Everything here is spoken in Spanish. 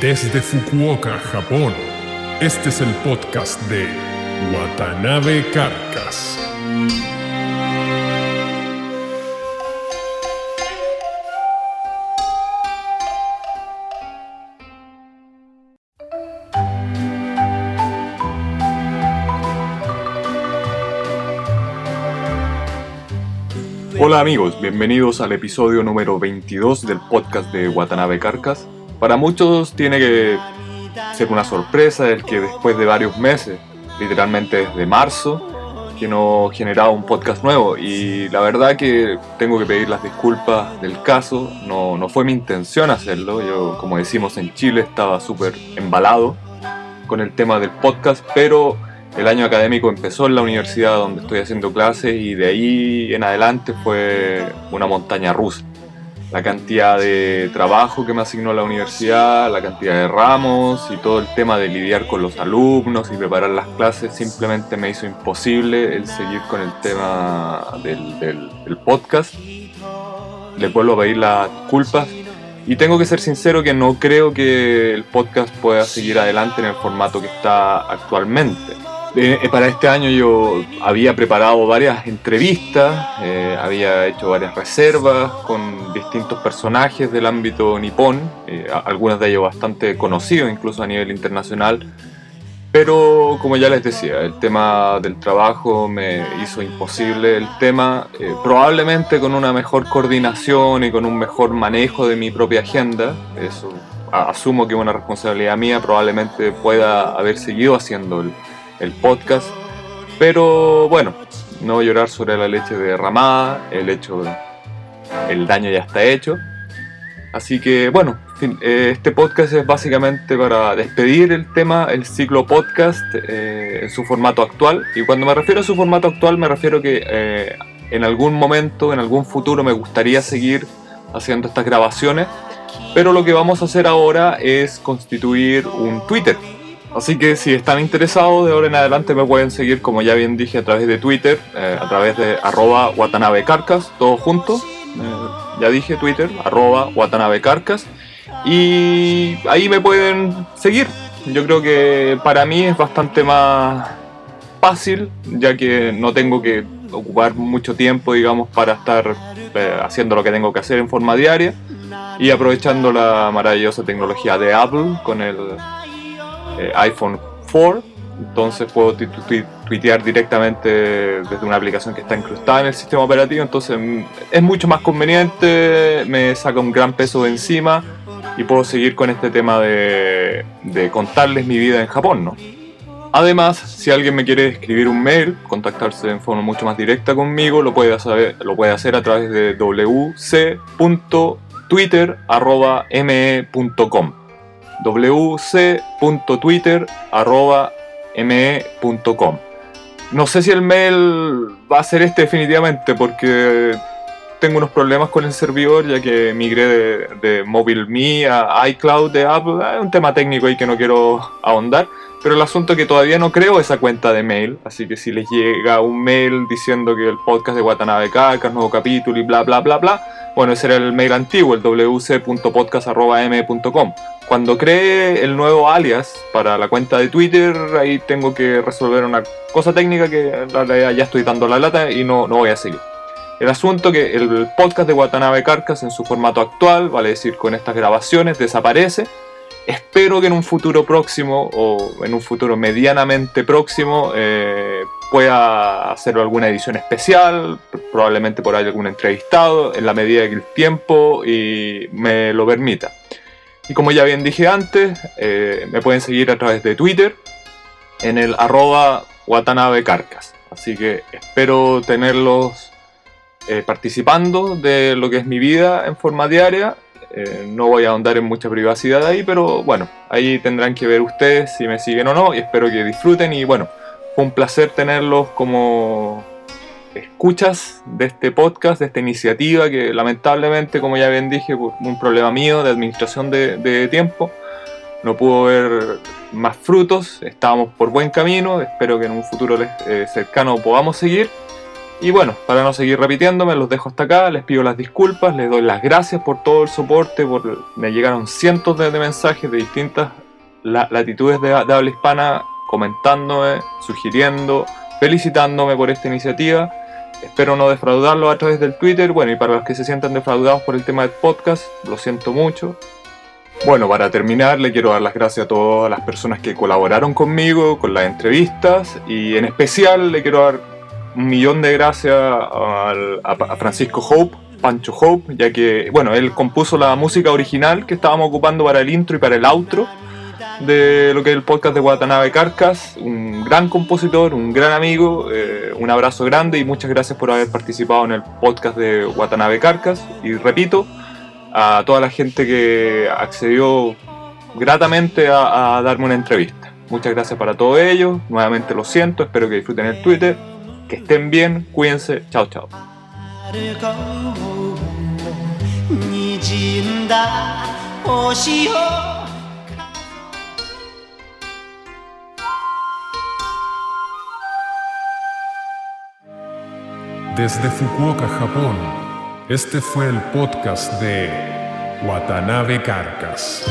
Desde Fukuoka, Japón, este es el podcast de Watanabe Carcas. Hola amigos, bienvenidos al episodio número 22 del podcast de Watanabe Carcas. Para muchos tiene que ser una sorpresa el que después de varios meses, literalmente desde marzo, que no generaba un podcast nuevo. Y la verdad que tengo que pedir las disculpas del caso, no, no fue mi intención hacerlo, yo como decimos en Chile estaba súper embalado con el tema del podcast, pero el año académico empezó en la universidad donde estoy haciendo clases y de ahí en adelante fue una montaña rusa. La cantidad de trabajo que me asignó la universidad, la cantidad de ramos y todo el tema de lidiar con los alumnos y preparar las clases simplemente me hizo imposible el seguir con el tema del, del podcast. Les vuelvo a pedir las disculpas y tengo que ser sincero que no creo que el podcast pueda seguir adelante en el formato que está actualmente. Eh, eh, para este año yo había preparado varias entrevistas, eh, había hecho varias reservas con distintos personajes del ámbito nipón, algunos de ellos bastante conocidos incluso a nivel internacional, pero como ya les decía, el tema del trabajo me hizo imposible el tema, probablemente con una mejor coordinación y con un mejor manejo de mi propia agenda, eso asumo que es una responsabilidad mía, probablemente pueda haber seguido haciendo el el podcast. Pero bueno, no llorar sobre la leche derramada, el hecho, el daño ya está hecho. Así que bueno, eh, este podcast es básicamente para despedir el tema, el ciclo podcast eh, en su formato actual. Y cuando me refiero a su formato actual, me refiero que eh, en algún momento, en algún futuro, me gustaría seguir haciendo estas grabaciones. Pero lo que vamos a hacer ahora es constituir un Twitter Así que si están interesados, de ahora en adelante me pueden seguir, como ya bien dije, a través de Twitter, eh, a través de arroba watanabecarcas, todo junto. Eh, ya dije Twitter, arroba watanabecarcas. Y ahí me pueden seguir. Yo creo que para mí es bastante más fácil, ya que no tengo que ocupar mucho tiempo, digamos, para estar eh, haciendo lo que tengo que hacer en forma diaria y aprovechando la maravillosa tecnología de Apple con el eh, iPhone 4, entonces puedo tuitear directamente desde una aplicación que está incrustada en el sistema operativo, entonces mm, es mucho más conveniente, me saca un gran peso de encima y puedo seguir con este tema de, contarles mi vida en Japón, ¿no? Además, si alguien me quiere escribir un mail, contactarse en forma mucho más directa conmigo, lo puede, hacer, lo puede hacer a través de wc.twitter.me.com wc.twitter.me.com. No sé si el mail va a ser este definitivamente porque tengo unos problemas con el servidor ya que migré de, MobileMe a iCloud de Apple. Es un tema técnico ahí que no quiero ahondar. Pero el asunto es que todavía no creo esa cuenta de mail, así que si les llega un mail diciendo que el podcast de Watanabe Carcas, nuevo capítulo y bla bla bla bla, bueno, ese era el mail antiguo, el wc.podcast.m.com. Cuando cree el nuevo alias para la cuenta de Twitter, ahí tengo que resolver una cosa técnica que ya estoy dando la lata y no, no voy a seguir. El asunto que el podcast de Watanabe Carcas en su formato actual, vale decir con estas grabaciones, desaparece espero que en un futuro próximo o en un futuro medianamente próximo eh, pueda hacer alguna edición especial, probablemente por ahí algún entrevistado, en la medida que el tiempo y me lo permita. Y como ya bien dije antes, eh, me pueden seguir a través de Twitter en el arroba Watanabe Carcas. Así que espero tenerlos eh, participando de lo que es mi vida en forma diaria eh, no voy a ahondar en mucha privacidad ahí, pero bueno, ahí tendrán que ver ustedes si me siguen o no y espero que disfruten y bueno, fue un placer tenerlos como escuchas de este podcast, de esta iniciativa que lamentablemente, como ya bien dije, por un problema mío de administración de, tiempo, no pudo ver más frutos, estábamos por buen camino, espero que en un futuro eh, cercano podamos seguir. Y bueno, para no seguir repitiéndome, los dejo hasta acá, les pido las disculpas, les doy las gracias por todo el soporte, por, me llegaron cientos de, mensajes de distintas latitudes de, de habla hispana comentándome, sugiriendo, felicitándome por esta iniciativa. Espero no defraudarlo a través del Twitter. Bueno, y para los que se sientan defraudados por el tema del podcast, lo siento mucho. Bueno, para terminar, le quiero dar las gracias a todas las personas que colaboraron conmigo con las entrevistas y en especial le quiero dar un millón de gracias a, Francisco Hope, Pancho Hope, ya que, bueno, él compuso la música original que estábamos ocupando para el intro y para el outro de lo que es el podcast de Watanabe Carcas, un gran compositor, un gran amigo, eh, un abrazo grande y muchas gracias por haber participado en el podcast de Watanabe Carcas. Y repito, a toda la gente que accedió gratamente a, darme una entrevista. Muchas gracias para todos ellos, nuevamente lo siento, espero que disfruten el Twitter, que estén bien, cuídense, chao chao. Desde Fukuoka, Japón, este fue el podcast de Watanabe Carcas.